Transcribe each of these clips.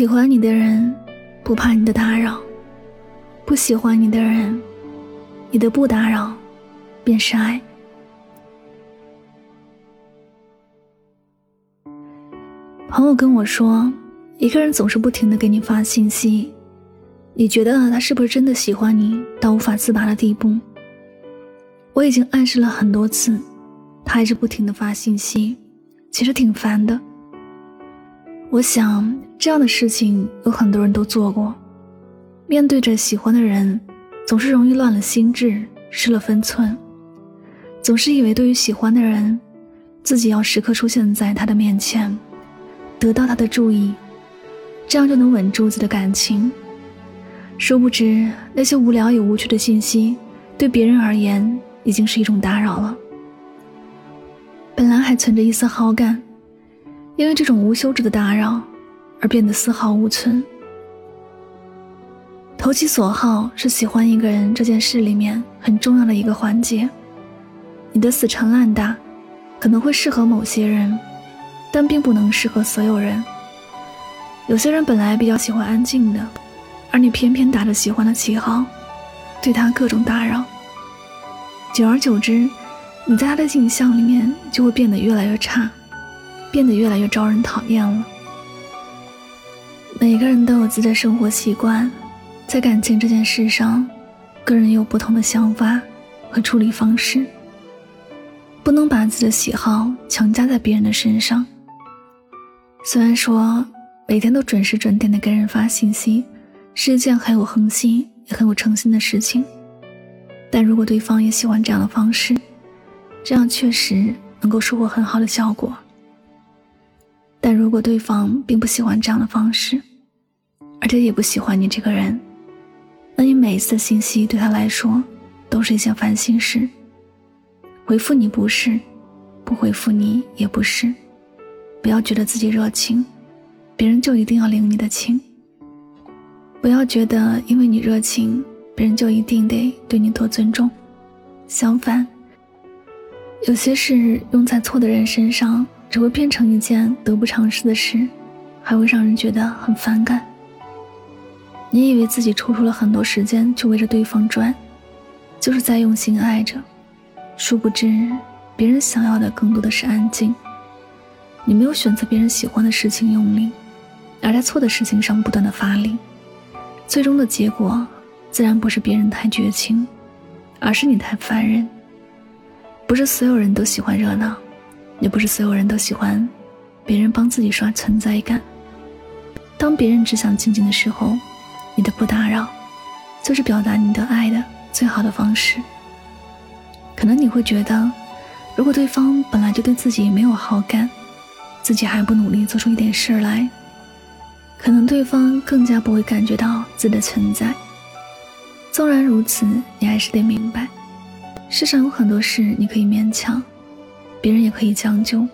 喜欢你的人，不怕你的打扰；不喜欢你的人，你的不打扰便是爱。朋友跟我说，一个人总是不停的给你发信息，你觉得他是不是真的喜欢你到无法自拔的地步？我已经暗示了很多次，他还是不停的发信息，其实挺烦的。我想这样的事情有很多人都做过。面对着喜欢的人，总是容易乱了心智，失了分寸。总是以为对于喜欢的人，自己要时刻出现在他的面前，得到他的注意，这样就能稳住自己的感情。殊不知那些无聊也无趣的信息，对别人而言已经是一种打扰了。本来还存着一丝好感。因为这种无休止的打扰，而变得丝毫无存。投其所好是喜欢一个人这件事里面很重要的一个环节。你的死缠烂打，可能会适合某些人，但并不能适合所有人。有些人本来比较喜欢安静的，而你偏偏打着喜欢的旗号，对他各种打扰。久而久之，你在他的印象里面就会变得越来越差。变得越来越招人讨厌了。每个人都有自己的生活习惯，在感情这件事上，个人有不同的想法和处理方式。不能把自己的喜好强加在别人的身上。虽然说每天都准时准点的给人发信息，是一件很有恒心也很有诚心的事情，但如果对方也喜欢这样的方式，这样确实能够收获很好的效果。但如果对方并不喜欢这样的方式，而且也不喜欢你这个人，那你每一次的信息对他来说都是一件烦心事。回复你不是，不回复你也不是。不要觉得自己热情，别人就一定要领你的情。不要觉得因为你热情，别人就一定得对你多尊重。相反，有些事用在错的人身上。只会变成一件得不偿失的事，还会让人觉得很反感。你以为自己抽出了很多时间去围着对方转，就是在用心爱着，殊不知别人想要的更多的是安静。你没有选择别人喜欢的事情用力，而在错的事情上不断的发力，最终的结果自然不是别人太绝情，而是你太烦人。不是所有人都喜欢热闹。也不是所有人都喜欢别人帮自己刷存在感。当别人只想静静的时候，你的不打扰，就是表达你的爱的最好的方式。可能你会觉得，如果对方本来就对自己没有好感，自己还不努力做出一点事儿来，可能对方更加不会感觉到自己的存在。纵然如此，你还是得明白，世上有很多事你可以勉强。别人也可以将就，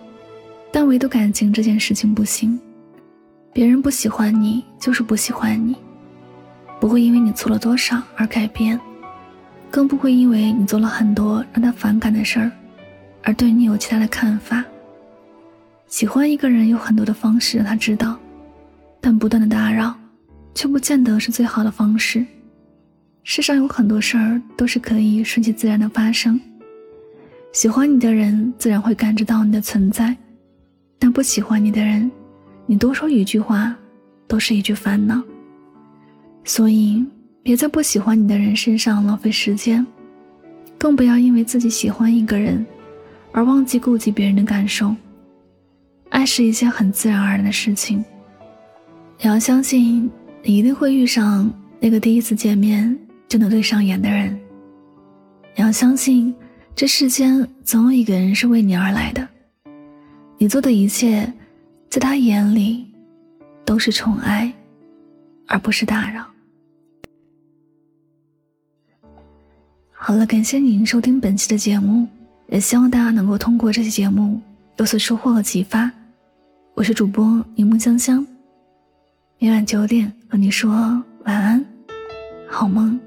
但唯独感情这件事情不行。别人不喜欢你，就是不喜欢你，不会因为你做了多少而改变，更不会因为你做了很多让他反感的事儿，而对你有其他的看法。喜欢一个人有很多的方式让他知道，但不断的打扰，却不见得是最好的方式。世上有很多事儿都是可以顺其自然的发生。喜欢你的人自然会感知到你的存在，但不喜欢你的人，你多说一句话，都是一句烦恼。所以，别在不喜欢你的人身上浪费时间，更不要因为自己喜欢一个人，而忘记顾及别人的感受。爱是一件很自然而然的事情，你要相信，你一定会遇上那个第一次见面就能对上眼的人。你要相信。这世间总有一个人是为你而来的，你做的一切，在他眼里都是宠爱，而不是打扰。好了，感谢您收听本期的节目，也希望大家能够通过这期节目有所收获和启发。我是主播柠檬香香，每晚九点和你说晚安，好梦。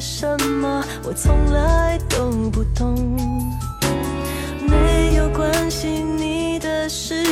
什么我从来都不懂。没有关系你的世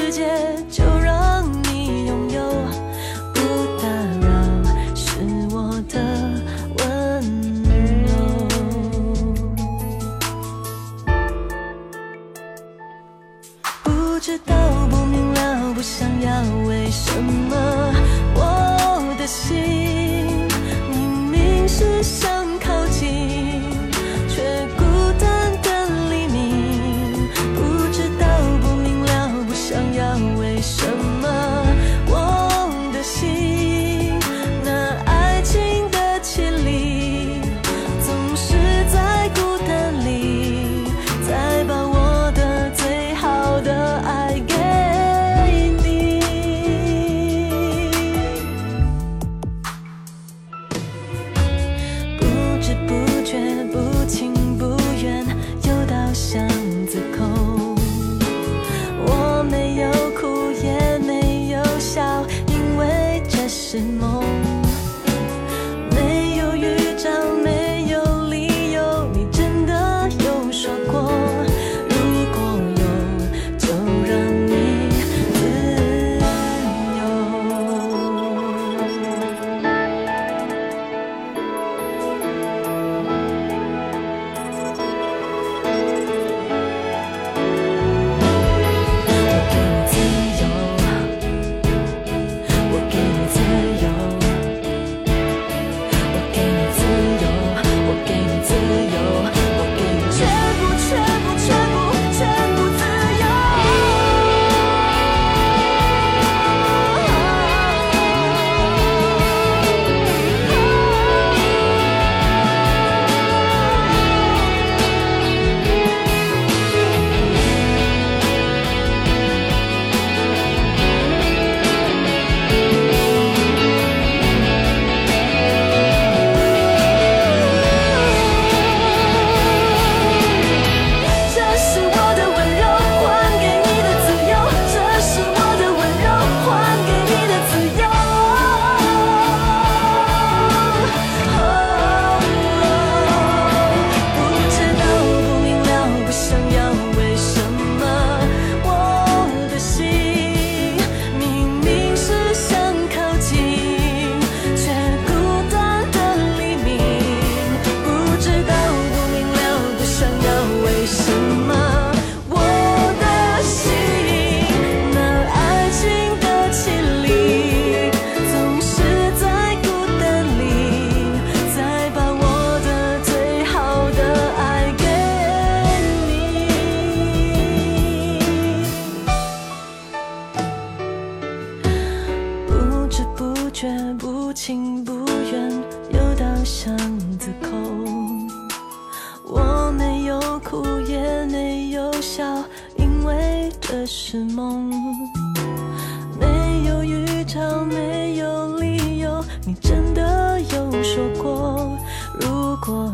什么？为这是梦。没有预兆没有理由你真的有说过。如果